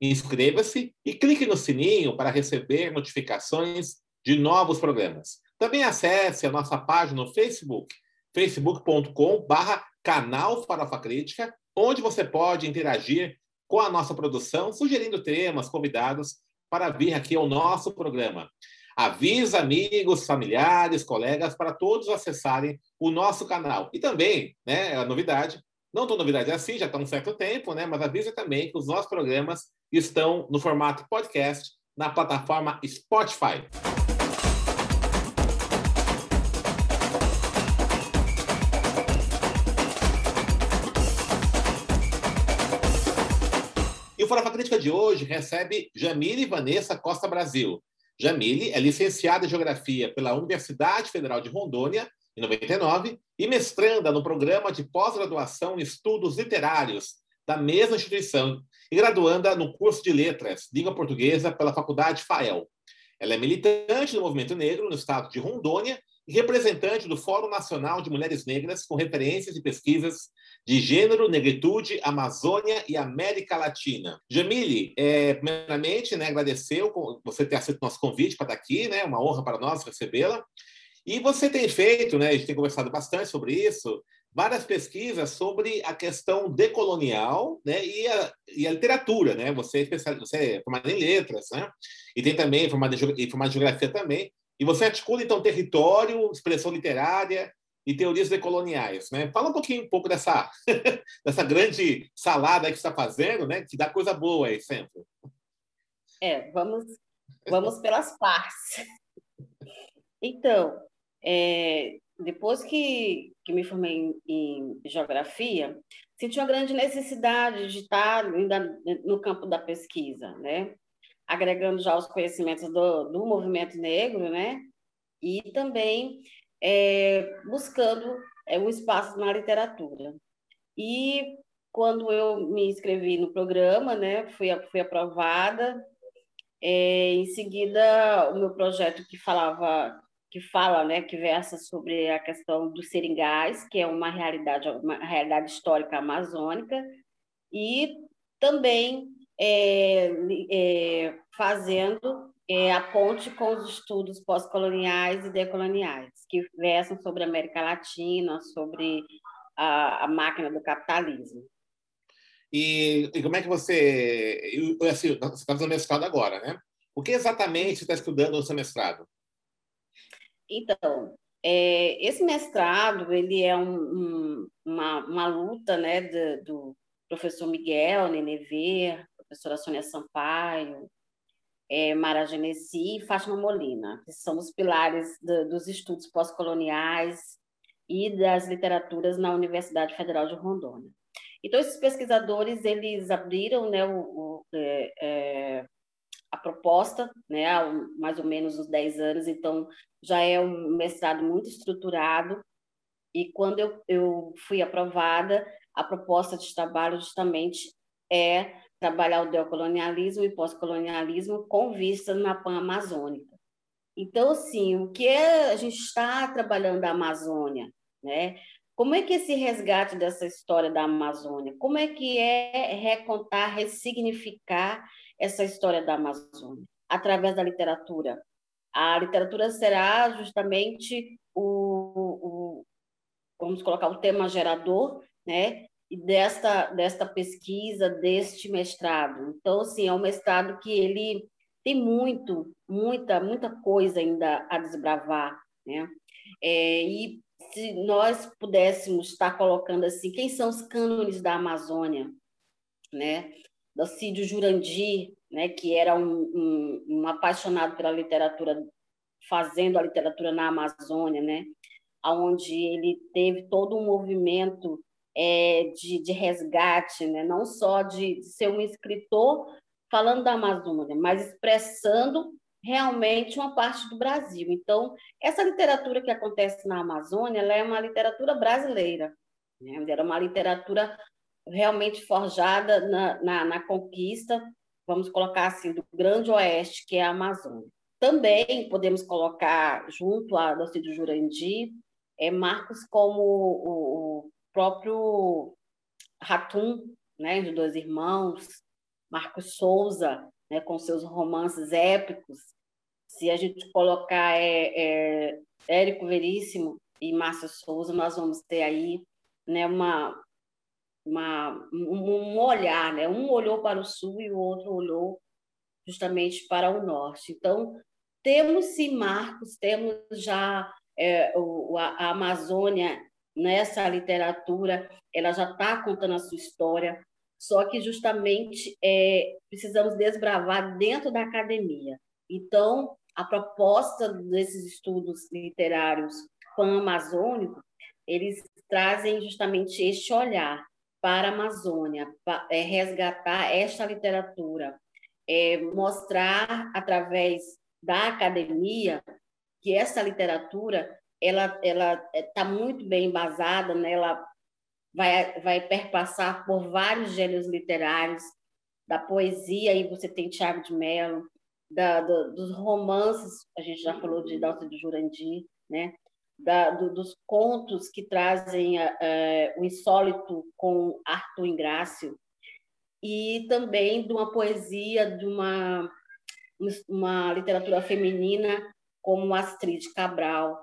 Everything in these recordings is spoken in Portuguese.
Inscreva-se e clique no sininho para receber notificações de novos programas. Também acesse a nossa página no Facebook, facebook.com/barra canal Farofa Crítica, onde você pode interagir com a nossa produção, sugerindo temas, convidados para vir aqui ao nosso programa. Avisa amigos, familiares, colegas para todos acessarem o nosso canal. E também, né, a novidade, não tão novidade assim, já está um certo tempo, né? Mas avisa também que os nossos programas estão no formato podcast na plataforma Spotify. E o Farofa Crítica de hoje recebe Jamile Vanessa Costa Brasil. Jamile é licenciada em Geografia pela Universidade Federal de Rondônia em 99, e mestranda no programa de pós-graduação em estudos literários da mesma instituição e graduanda no curso de letras, língua portuguesa, pela Faculdade FAEL. Ela é militante do movimento negro no estado de Rondônia e representante do Fórum Nacional de Mulheres Negras com referências e pesquisas de gênero, negritude, Amazônia e América Latina. Jamile, é, primeiramente, né, agradeceu você ter aceito nosso convite para estar aqui, né, uma honra para nós recebê-la. E você tem feito, né, a gente tem conversado bastante sobre isso, várias pesquisas sobre a questão decolonial né, e, a, e a literatura. Né? Você, é você é formado em letras, né? e tem também formado em, formado em geografia também. E você articula, então, território, expressão literária e teorias decoloniais. Né? Fala um pouquinho um pouco dessa, dessa grande salada que você está fazendo, né? que dá coisa boa aí sempre. É, vamos, vamos pelas partes. Então, é, depois que, que me formei em, em, geografia, senti uma grande necessidade de estar ainda no campo da pesquisa, né? agregando já os conhecimentos do, do movimento negro, né? e também é, buscando é, um espaço na literatura. E quando eu me inscrevi no programa, né, fui, fui aprovada. É, em seguida, o meu projeto que falava que fala, né, que versa sobre a questão dos seringais, que é uma realidade, uma realidade histórica amazônica, e também é, é, fazendo é, a ponte com os estudos pós-coloniais e decoloniais, que versam sobre a América Latina, sobre a, a máquina do capitalismo. E, e, como é que você. Assim, você está fazendo mestrado agora, né? O que exatamente você está estudando no seu mestrado? Então, é, esse mestrado ele é um, um, uma, uma luta né, do, do professor Miguel Nenever, professora Sônia Sampaio, é, Mara Genesi e Fátima Molina, que são os pilares do, dos estudos pós-coloniais e das literaturas na Universidade Federal de Rondônia. Então, esses pesquisadores, eles abriram né, o, o é, é, proposta, né, há mais ou menos uns 10 anos, então já é um mestrado muito estruturado. E quando eu, eu fui aprovada, a proposta de trabalho justamente é trabalhar o decolonialismo e pós-colonialismo com vista na Pan-Amazônica. Então, assim, o que é, a gente está trabalhando a Amazônia, né? Como é que esse resgate dessa história da Amazônia, como é que é recontar, ressignificar essa história da Amazônia através da literatura. A literatura será justamente o, o vamos colocar o tema gerador, né? E desta desta pesquisa, deste mestrado. Então, assim, é um mestrado que ele tem muito, muita, muita coisa ainda a desbravar, né? É, e se nós pudéssemos estar colocando assim, quem são os cânones da Amazônia, né? Cídio Jurandir, né, que era um, um, um, apaixonado pela literatura, fazendo a literatura na Amazônia, né, onde ele teve todo um movimento é, de, de resgate, né, não só de, de ser um escritor falando da Amazônia, mas expressando realmente uma parte do Brasil. Então, essa literatura que acontece na Amazônia, ela é uma literatura brasileira, né? era uma literatura realmente forjada na, na, na, conquista, vamos colocar assim, do Grande Oeste, que é a Amazônia. Também podemos colocar, junto a Docídio Jurandi, é, marcos como o, o próprio Ratum, né, de Dois Irmãos, Marcos Souza, né, com seus romances épicos. Se a gente colocar é, é, Érico Veríssimo e Márcio Souza, nós vamos ter aí né, uma, uma, um olhar, né? um olhou para o sul e o outro olhou justamente para o norte. Então, temos sim marcos, temos já é, o, a, Amazônia nessa literatura, ela já está contando a sua história, só que justamente é, precisamos desbravar dentro da academia. Então, a proposta desses estudos literários pan-amazônicos, eles trazem justamente este olhar para a Amazônia, para, é, resgatar esta literatura, é, mostrar através da academia que essa literatura ela ela está muito bem embasada, né? ela vai vai perpassar por vários gêneros literários, da poesia aí você tem Tiago de Mello, da, do, dos romances a gente já falou de Dalton de Jurandir, né? Da, do, dos contos que trazem uh, o insólito com Arthur Ingrácio e também de uma poesia de uma uma literatura feminina como Astrid Cabral,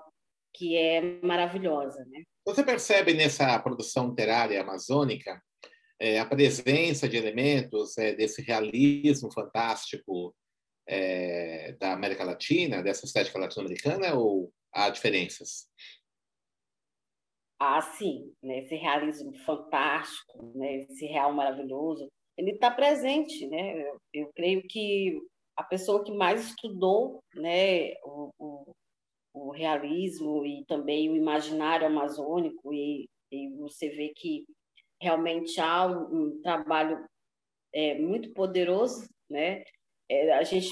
que é maravilhosa. Né? Você percebe nessa produção literária amazônica é, a presença de elementos é, desse realismo fantástico é, da América Latina, dessa estética latino-americana, ou há diferenças? Ah, sim, né? esse realismo fantástico, né? esse real maravilhoso, ele está presente, né? Eu, eu, creio que a pessoa que mais estudou né, o, o, o realismo e também o imaginário amazônico, e, e você vê que realmente há um, um trabalho é, muito poderoso, né? É, a gente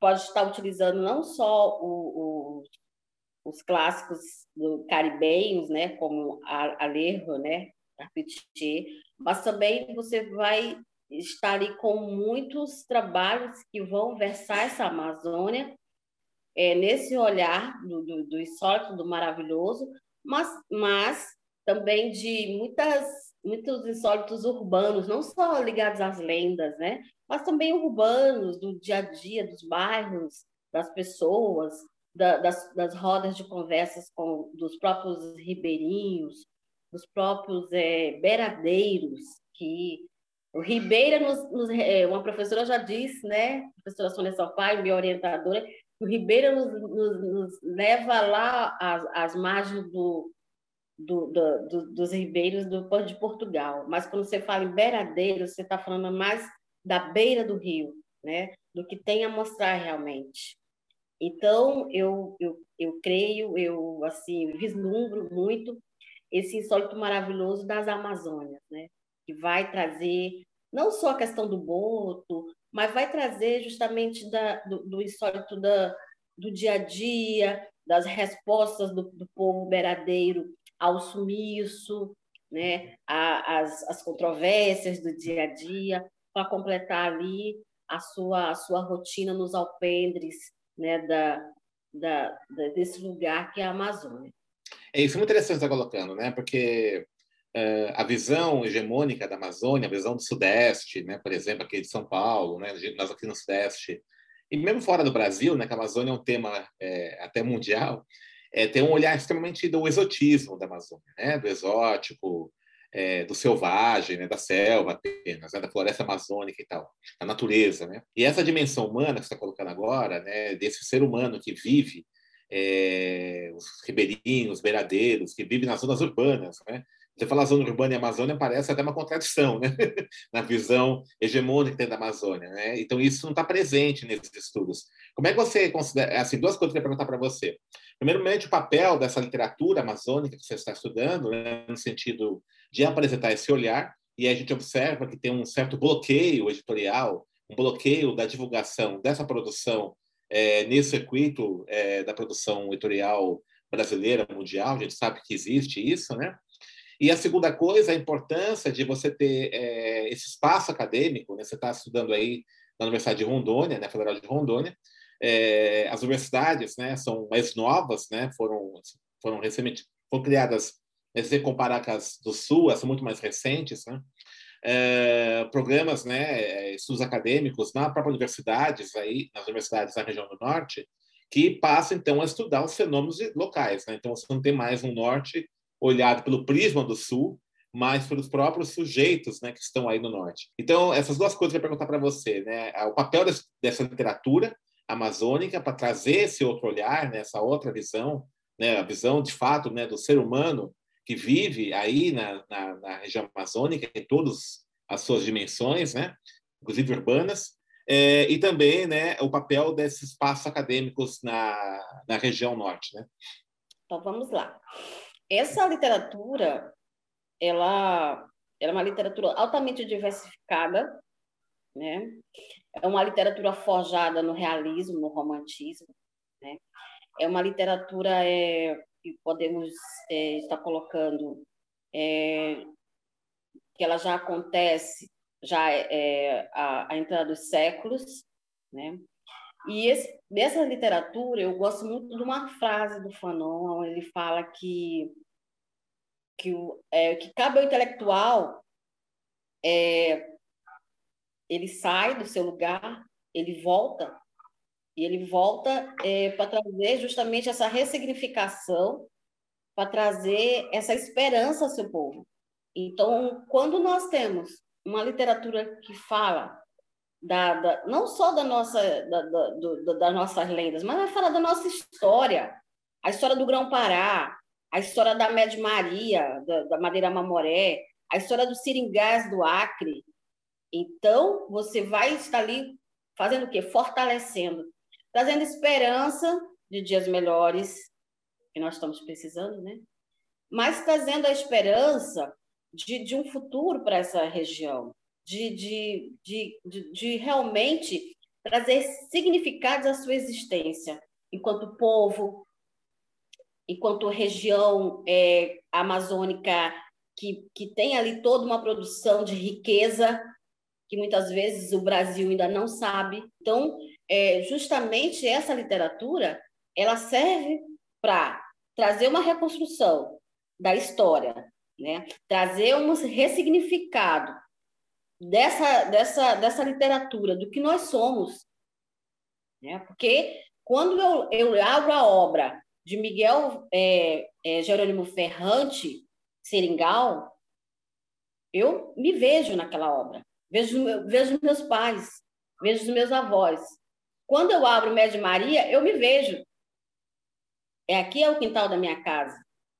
pode estar utilizando não só o, o, os clássicos do caribenhos, né, como Alejo, né, Carpentier, mas também você vai está ali com muitos trabalhos que vão versar essa Amazônia é, nesse olhar do, do, do insólito, do maravilhoso, mas, mas também de muitas, muitos insólitos urbanos, não só ligados às lendas, né? mas também urbanos, do dia a dia, dos bairros, das pessoas, da, das, das rodas de conversas com dos próprios ribeirinhos, dos próprios é, que o Ribeira, nos, nos, é, uma professora já disse, né, a professora Sônia Salpaio, minha orientadora, o Ribeira nos, nos, leva lá às, às margens do, do, do, do, dos ribeiros do Porto de Portugal. Mas quando você fala em beiradeiro, você está falando mais da beira do rio, né, do que tem a mostrar realmente. Então, eu, eu, eu creio, eu assim vislumbro muito esse insólito maravilhoso das Amazônias, né? que vai trazer não só a questão do boto, mas vai trazer justamente da, do, do insólito da, do dia a dia, das respostas do, do povo beiradeiro ao sumiço, né? A, as, as controvérsias do dia a dia, para completar ali a sua, a sua rotina nos alpendres né? da, da, desse lugar que é a Amazônia. É isso muito interessante estar colocando, né? Porque uh, a visão hegemônica da Amazônia, a visão do Sudeste, né, por exemplo, aqui de São Paulo, né, nós aqui no Sudeste, e mesmo fora do Brasil, né, que a Amazônia é um tema é, até mundial, é, tem um olhar extremamente do exotismo da Amazônia, né, do exótico, é, do selvagem, né, da selva apenas, né, da floresta amazônica e tal, da natureza, né? E essa dimensão humana que você está colocando agora, né, desse ser humano que vive é, os ribeirinhos, os beiradeiros, que vive nas zonas urbanas, né? Você fala zona urbana e Amazônia parece até uma contradição, né? Na visão hegemônica da Amazônia, né? Então isso não está presente nesses estudos. Como é que você considera? Assim, duas coisas que eu queria perguntar para você. Primeiramente, o papel dessa literatura amazônica que você está estudando, né? no sentido de apresentar esse olhar, e a gente observa que tem um certo bloqueio editorial um bloqueio da divulgação dessa produção é, nesse circuito é, da produção editorial brasileira, mundial, a gente sabe que existe isso, né? E a segunda coisa, a importância de você ter é, esse espaço acadêmico, né? Você está estudando aí na Universidade de Rondônia, né? Federal de Rondônia. As universidades, né? São mais novas, né? Foram foram recentemente foram criadas, se você comparar com as do Sul, são muito mais recentes, né? É, programas, né? Estudos acadêmicos na própria universidades aí, nas universidades da região do Norte, que passam então a estudar os fenômenos locais, né? Então você não tem mais um Norte olhado pelo prisma do sul, mas pelos próprios sujeitos né, que estão aí no norte. Então, essas duas coisas eu ia perguntar para você. Né? O papel dessa literatura amazônica para trazer esse outro olhar, né, essa outra visão, né, a visão de fato né, do ser humano que vive aí na, na, na região amazônica, em todas as suas dimensões, né, inclusive urbanas, é, e também né, o papel desses espaços acadêmicos na, na região norte. Né? Então, vamos lá. Essa literatura, ela, ela é uma literatura altamente diversificada, né? É uma literatura forjada no realismo, no romantismo, né? É uma literatura é, que podemos é, estar colocando é, que ela já acontece já é, a, a entrada dos séculos, né? E esse, literatura, eu gosto muito de uma frase do Fanon, onde ele fala que, que, o, é, que cabe ao intelectual, é, ele sai do seu lugar, ele volta, e ele volta é, para trazer justamente essa ressignificação, para trazer essa esperança ao seu povo. Então, quando nós temos uma literatura que fala da, da, não só da nossa, da, da, do, das nossas lendas, mas vai falar da nossa história, a história do Grão-Pará, a história da Média Maria, da, da Madeira Mamoré, a história do Seringás do Acre. Então, você vai estar ali fazendo o quê? Fortalecendo, trazendo esperança de dias melhores, que nós estamos precisando, né? Mas trazendo a esperança de, de um futuro para essa região, de, de, de, de, de realmente trazer significados à sua existência, enquanto povo, enquanto região é, amazônica que, que tem ali toda uma produção de riqueza que muitas vezes o Brasil ainda não sabe. Então, é, justamente essa literatura ela serve para trazer uma reconstrução da história, né? trazer um ressignificado dessa, dessa, dessa literatura, do que nós somos. Né? Porque quando eu, eu abro a obra de Miguel é, é, Jerônimo Ferrante, Seringal, eu me vejo naquela obra. Vejo, vejo meus pais, vejo os meus avós. Quando eu abro Média Maria, eu me vejo. É aqui é o quintal da minha casa,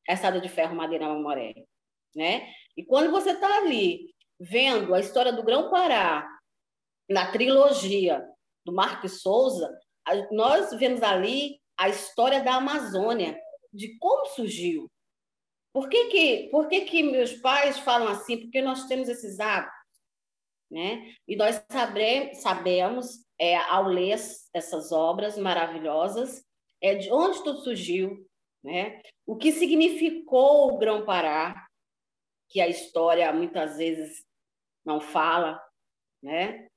essa de ferro madeira mamoré, né? E quando você está ali vendo a história do Grão-Pará na trilogia do Marcos Souza, nós vemos ali a história da Amazônia, de como surgiu. Por que, que, por que, que meus pais falam assim? Porque nós temos esses hábitos. Né? E nós sabe, sabemos, é, ao ler essas obras maravilhosas, é, de onde tudo surgiu, né? o que significou o Grão-Pará, que a história muitas vezes não fala, né?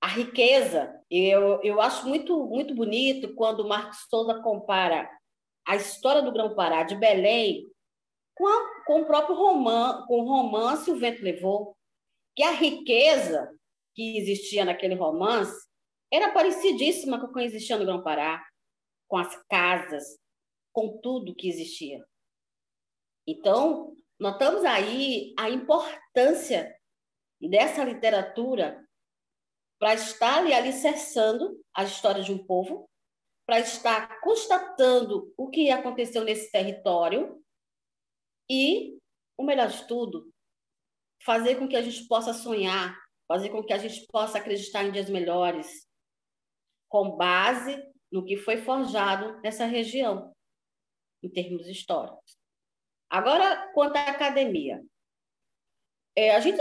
A riqueza, eu, eu acho muito, muito bonito quando o Marcos Souza compara a história do Grão-Pará de Belém com, a, com o próprio romance, com o romance O Vento Levou, que a riqueza que existia naquele romance era parecidíssima com o que existia no Grão-Pará, com as casas, com tudo que existia. Então, notamos aí a importância dessa literatura para estar ali alicerçando a história de um povo, para estar constatando o que aconteceu nesse território e, o melhor de tudo, fazer com que a gente possa sonhar, fazer com que a gente possa acreditar em dias melhores, com base no que foi forjado nessa região, em termos históricos. Agora, quanto à academia. É, a gente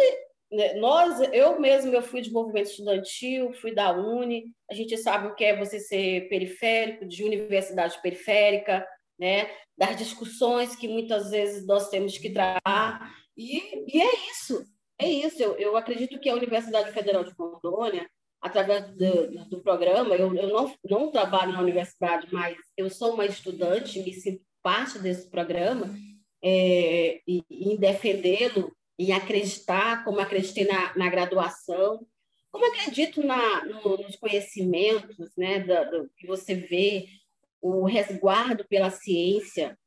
né, nós, eu mesmo, eu fui de movimento estudantil, fui da Uni, a gente sabe o que é você ser periférico, de universidade periférica, né? das discussões que muitas vezes nós temos que tratar, e, e é isso, é isso. Eu, eu acredito que a Universidade Federal de Rondônia, através do, do programa, eu, eu não, não trabalho na universidade, mas eu sou uma estudante, me sinto parte desse programa, é, e, em defendê-lo, em acreditar, como acreditei na, na graduação, como acredito na, no, nos conhecimentos né, do, do, que você vê, o resguardo pela ciência,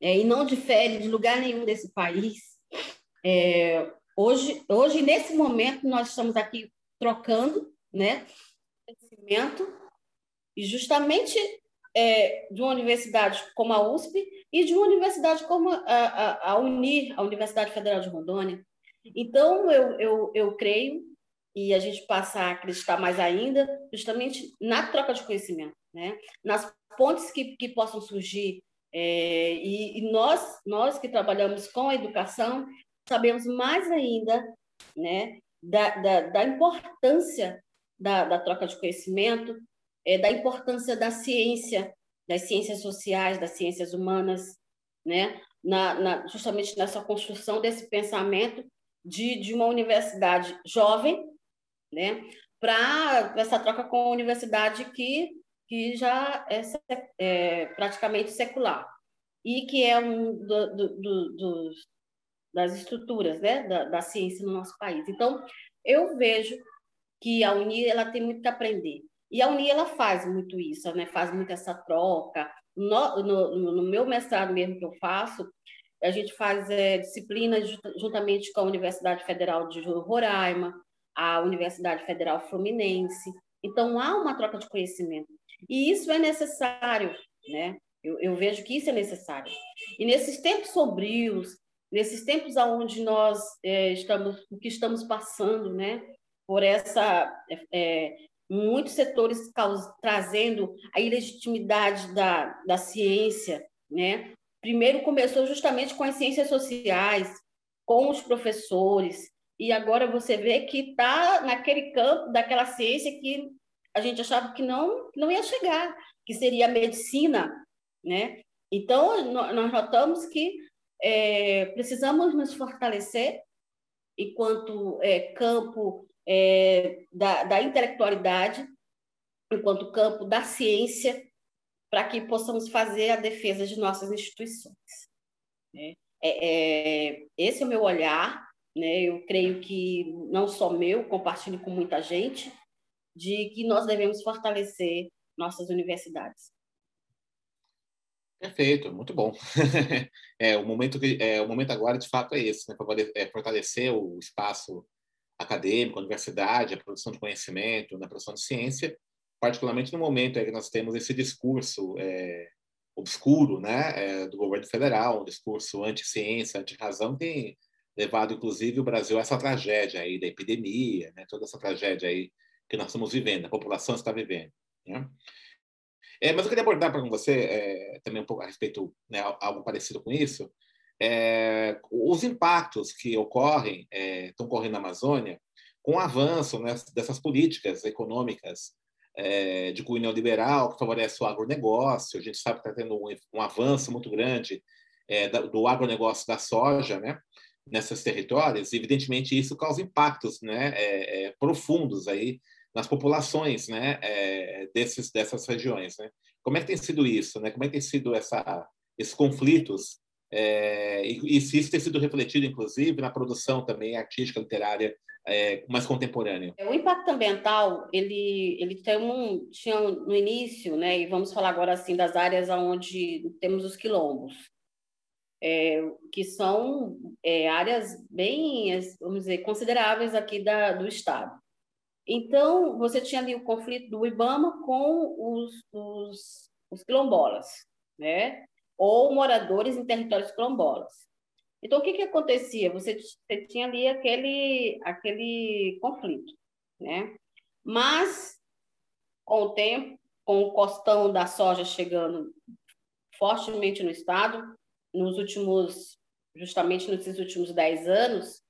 é, e não difere de lugar nenhum desse país. É, hoje, hoje, nesse momento, nós estamos aqui trocando né, conhecimento, e justamente é, de uma universidade como a USP e de uma universidade como a, a, a UNIR, a Universidade Federal de Rondônia. Então, eu, eu, eu creio, e a gente passa a acreditar mais ainda, justamente na troca de conhecimento, né? nas pontes que, que possam surgir. É, e, e nós, nós que trabalhamos com a educação, sabemos mais ainda né, da, da, da importância da, da troca de conhecimento, é, da importância da ciência, das ciências sociais, das ciências humanas, né? Na, na, justamente nessa construção desse pensamento de, de uma universidade jovem, né? para essa troca com a universidade que, que já é, é praticamente secular e que é um do, do, do, dos, das estruturas né? da, da ciência no nosso país. Então, eu vejo que a Uni ela tem muito que aprender. E a Uni ela faz muito isso, né? faz muito essa troca. No, no, no meu mestrado mesmo que eu faço, a gente faz é, disciplinas juntamente com a Universidade Federal de Roraima, a Universidade Federal Fluminense. Então, há uma troca de conhecimento. E isso é necessário, né? Eu, eu vejo que isso é necessário. E nesses tempos sombrios, nesses tempos onde nós é, estamos, que estamos passando, né? Por essa é, muitos setores trazendo a ilegitimidade da, da ciência, né? Primeiro começou justamente com as ciências sociais, com os professores, e agora você vê que está naquele campo daquela ciência que a gente achava que não, não ia chegar, que seria a medicina, né? Então, nós notamos que é, precisamos nos fortalecer enquanto é, campo é, da, da intelectualidade, enquanto campo da ciência, para que possamos fazer a defesa de nossas instituições. Né? É, é, esse é o meu olhar, né? eu creio que não só meu, compartilho com muita gente, de que nós devemos fortalecer nossas universidades. Perfeito, muito bom. é o momento que é o momento agora de fato é esse, né? É fortalecer o espaço acadêmico, a universidade, a produção de conhecimento, na produção de ciência, particularmente no momento em que nós temos esse discurso é, obscuro né, é, do governo federal, um discurso anti-ciência, anti-razão, tem levado, inclusive, o Brasil a essa tragédia aí da epidemia, né, toda essa tragédia aí que nós estamos vivendo, a população está vivendo. Né? É, mas eu queria abordar para você é, também um pouco a respeito, né, algo parecido com isso, é, os impactos que ocorrem, é, estão ocorrendo na Amazônia, com o avanço né, dessas políticas econômicas é, de cunho neoliberal que favorece o agronegócio. A gente sabe que está tendo um, um, avanço muito grande é, do agronegócio da soja né, nesses territórios, evidentemente isso causa impactos né, é, é, profundos aí nas populações né, desses, dessas regiões. Né? Como é que tem sido isso? Né? Como é que tem sido essa, esses conflitos é, e, e, se isso tem sido refletido, inclusive, na produção também artística, literária é, mais contemporânea. O impacto ambiental, ele, ele tem um, tinha no início, né, e vamos falar agora assim das áreas onde temos os quilombos, é, que são é, áreas bem, vamos dizer, consideráveis aqui da, do Estado. Então, você tinha ali o conflito do Ibama com os, os, os quilombolas, né? ou moradores em territórios quilombolas. Então, o que, que acontecia? Você, você tinha ali aquele, aquele conflito, né? Mas, com o tempo, com o costão da soja chegando fortemente no Estado, nos últimos, justamente nesses últimos dez anos,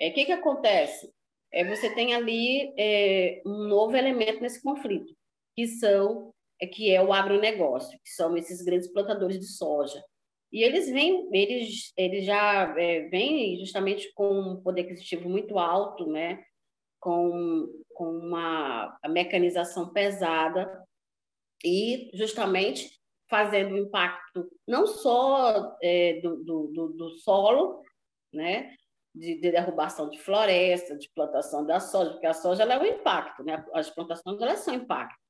é, o que, que acontece? É, você tem ali é, um novo elemento nesse conflito, que são é, que é o agronegócio, que são esses grandes plantadores de soja. E eles vêm, eles, eles já é, vêm justamente com um poder aquisitivo muito alto, né? com, com uma mecanização pesada e justamente fazendo impacto não só é, do, do, do, solo, né? De, de, derrubação de floresta, de plantação da soja, porque a soja ela é um impacto, né? as plantações elas são impacto.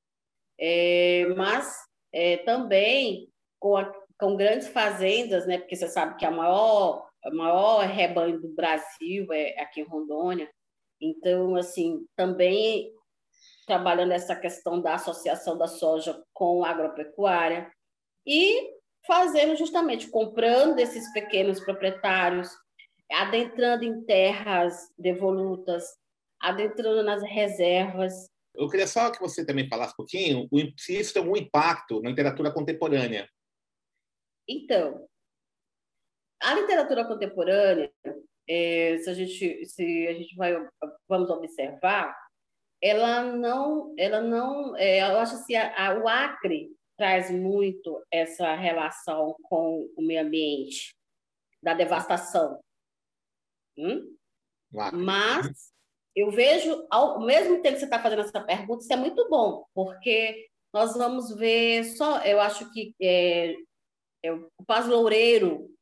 É, mas é, também com, a, com grandes fazendas, né? porque você sabe que a maior, a maior rebanho do Brasil é aqui em Rondônia, então, assim, também trabalhando essa questão da associação da soja com a agropecuária e fazendo justamente, comprando esses pequenos proprietários, adentrando em terras devolutas, adentrando nas reservas. Eu queria só que você também falasse um pouquinho se isso tem algum impacto na literatura contemporânea. Então, a literatura contemporânea, é, se a gente se a gente vai vamos observar, ela não ela não é, eu acho assim a, a, o Acre traz muito essa relação com o meio ambiente da devastação, hum? mas eu vejo ao mesmo tempo que você está fazendo essa pergunta isso é muito bom porque nós vamos ver só eu acho que é, é o Paz Loureiro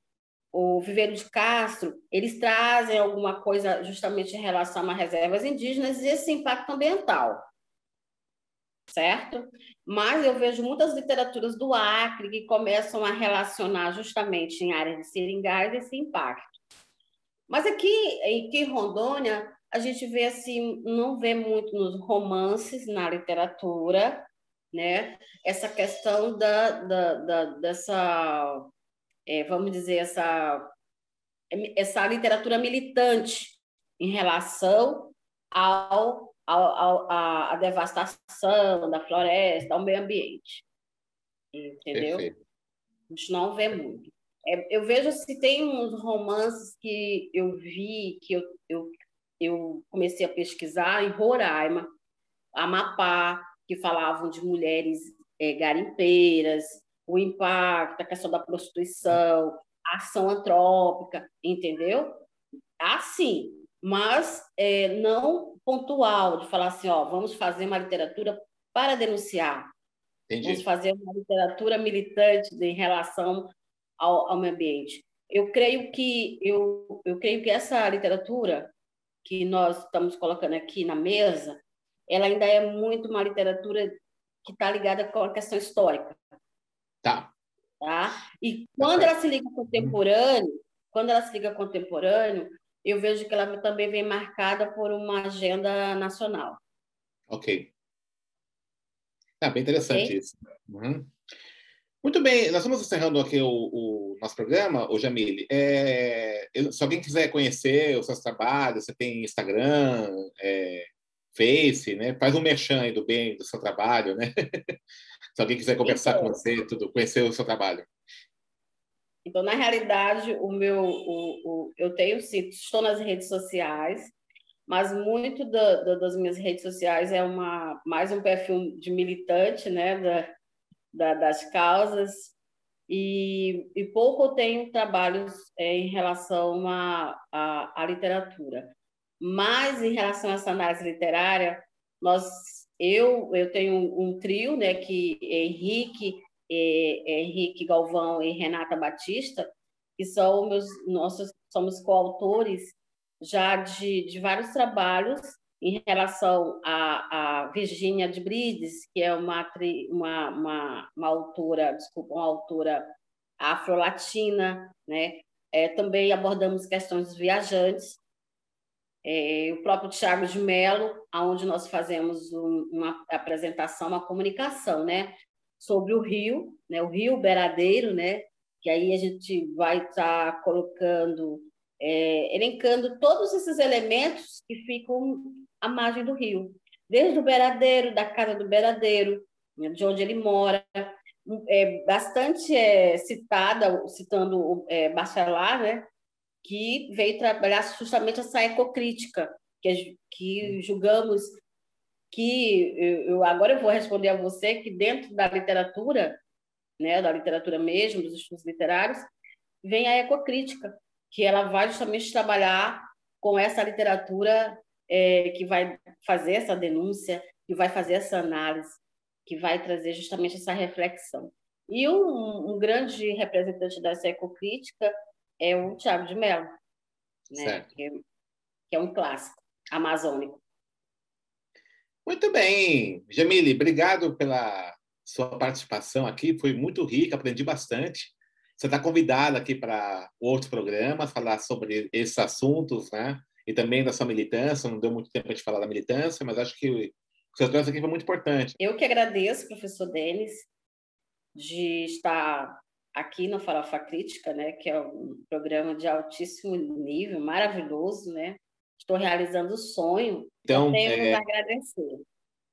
o Viveiro de Castro, eles trazem alguma coisa justamente em relação a reservas indígenas e esse impacto ambiental, certo? Mas eu vejo muitas literaturas do Acre que começam a relacionar justamente em áreas de seringais esse impacto. Mas aqui, aqui em Rondônia, a gente vê assim, não vê muito nos romances, na literatura, né? Essa questão da, da, da dessa é, vamos dizer, essa, essa literatura militante em relação ao, ao, ao a, a, devastação da floresta, ao meio ambiente. Entendeu? Perfeito. A gente não vê muito. É, eu vejo se tem uns romances que eu vi, que eu, eu, eu comecei a pesquisar em Roraima, Amapá, que falavam de mulheres é, garimpeiras, o impacto, a questão da prostituição, a ação antrópica, entendeu? Assim, mas é, não pontual, de falar assim, ó, vamos fazer uma literatura para denunciar. Entendi. Vamos fazer uma literatura militante em relação ao, ao meio ambiente. Eu creio que eu, eu creio que essa literatura que nós estamos colocando aqui na mesa, ela ainda é muito uma literatura que está ligada com a questão histórica. Tá. Tá? E quando ela se liga contemporâneo, quando ela se liga contemporâneo, eu vejo que ela também vem marcada por uma agenda nacional. Ok. É bem interessante okay? isso. Uhum. Muito bem, nós estamos encerrando aqui o, o nosso programa, o Jamile. É, se alguém quiser conhecer os seus trabalhos, você tem Instagram, é, Face, né? Faz um merchan aí do bem do seu trabalho, né? Se alguém quiser conversar então, com você, tudo, conhecer o seu trabalho. Então, na realidade, o meu, o, o, eu tenho sim, estou nas redes sociais, mas muito da, da, das minhas redes sociais é uma mais um perfil de militante, né, da, da das causas e, e, pouco tenho trabalhos é, em relação à literatura. Mas em relação a essa análise literária, nós eu, eu tenho um, trio, né, que é Henrique, é Henrique Galvão e Renata Batista, que são meus, nossos, somos coautores já de, de vários trabalhos em relação a, Virginia de Brides, que é uma, uma, uma, uma autora, desculpa, uma autora afro-latina, né? É, também abordamos questões dos viajantes, é, o próprio Tiago de Mello, onde nós fazemos um, uma apresentação, uma comunicação, né, sobre o rio, né, o rio Beradeiro, né, que aí a gente vai estar tá colocando, é, elencando todos esses elementos que ficam à margem do rio, desde o Beradeiro, da casa do Beradeiro, de onde ele mora, é bastante é, citada, citando é, Bachelar, né, que veio trabalhar justamente essa ecocrítica, que, que julgamos que eu, agora eu vou responder a você que dentro da literatura, né, da literatura mesmo, dos estudos literários, vem a ecocrítica, que ela vai justamente trabalhar com essa literatura é, que vai fazer essa denúncia, que vai fazer essa análise, que vai trazer justamente essa reflexão. E um, um grande representante dessa ecocrítica é o Tiago de Mello, né? que, é, que é um clássico amazônico. Muito bem, Jamile, obrigado pela sua participação aqui, foi muito rica, aprendi bastante. Você está convidada aqui para outros programas, falar sobre esses assuntos, né? E também da sua militância. Não deu muito tempo de falar da militância, mas acho que o que você trouxe aqui foi muito importante. Eu que agradeço, professor Denis, de estar aqui no Farofa Crítica, né? Que é um programa de altíssimo nível, maravilhoso, né? Estou realizando o sonho. Então, tenho é... agradecer.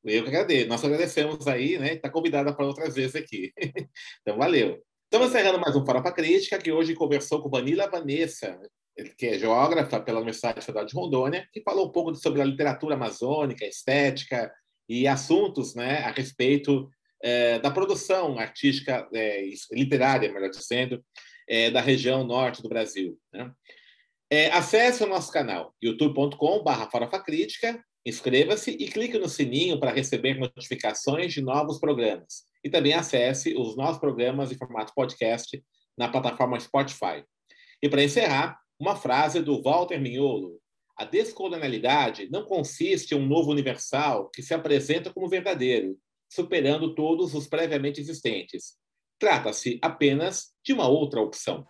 Eu que agradeço. Nós agradecemos aí, né? Está convidada para outras vezes aqui. então, valeu. Estamos encerrando mais um Farofa Crítica, que hoje conversou com Vanilla Vanessa, que é geógrafa pela Universidade Federal de Rondônia, que falou um pouco sobre a literatura amazônica, estética e assuntos né, a respeito é, da produção artística, é, literária, melhor dizendo, é, da região norte do Brasil. Né? Acesse o nosso canal youtube.com.br farofacrítica, inscreva-se e clique no sininho para receber notificações de novos programas. E também acesse os nossos programas em formato podcast na plataforma Spotify. E para encerrar, uma frase do Walter Mignolo. A descolonialidade não consiste em um novo universal que se apresenta como verdadeiro, superando todos os previamente existentes. Trata-se apenas de uma outra opção.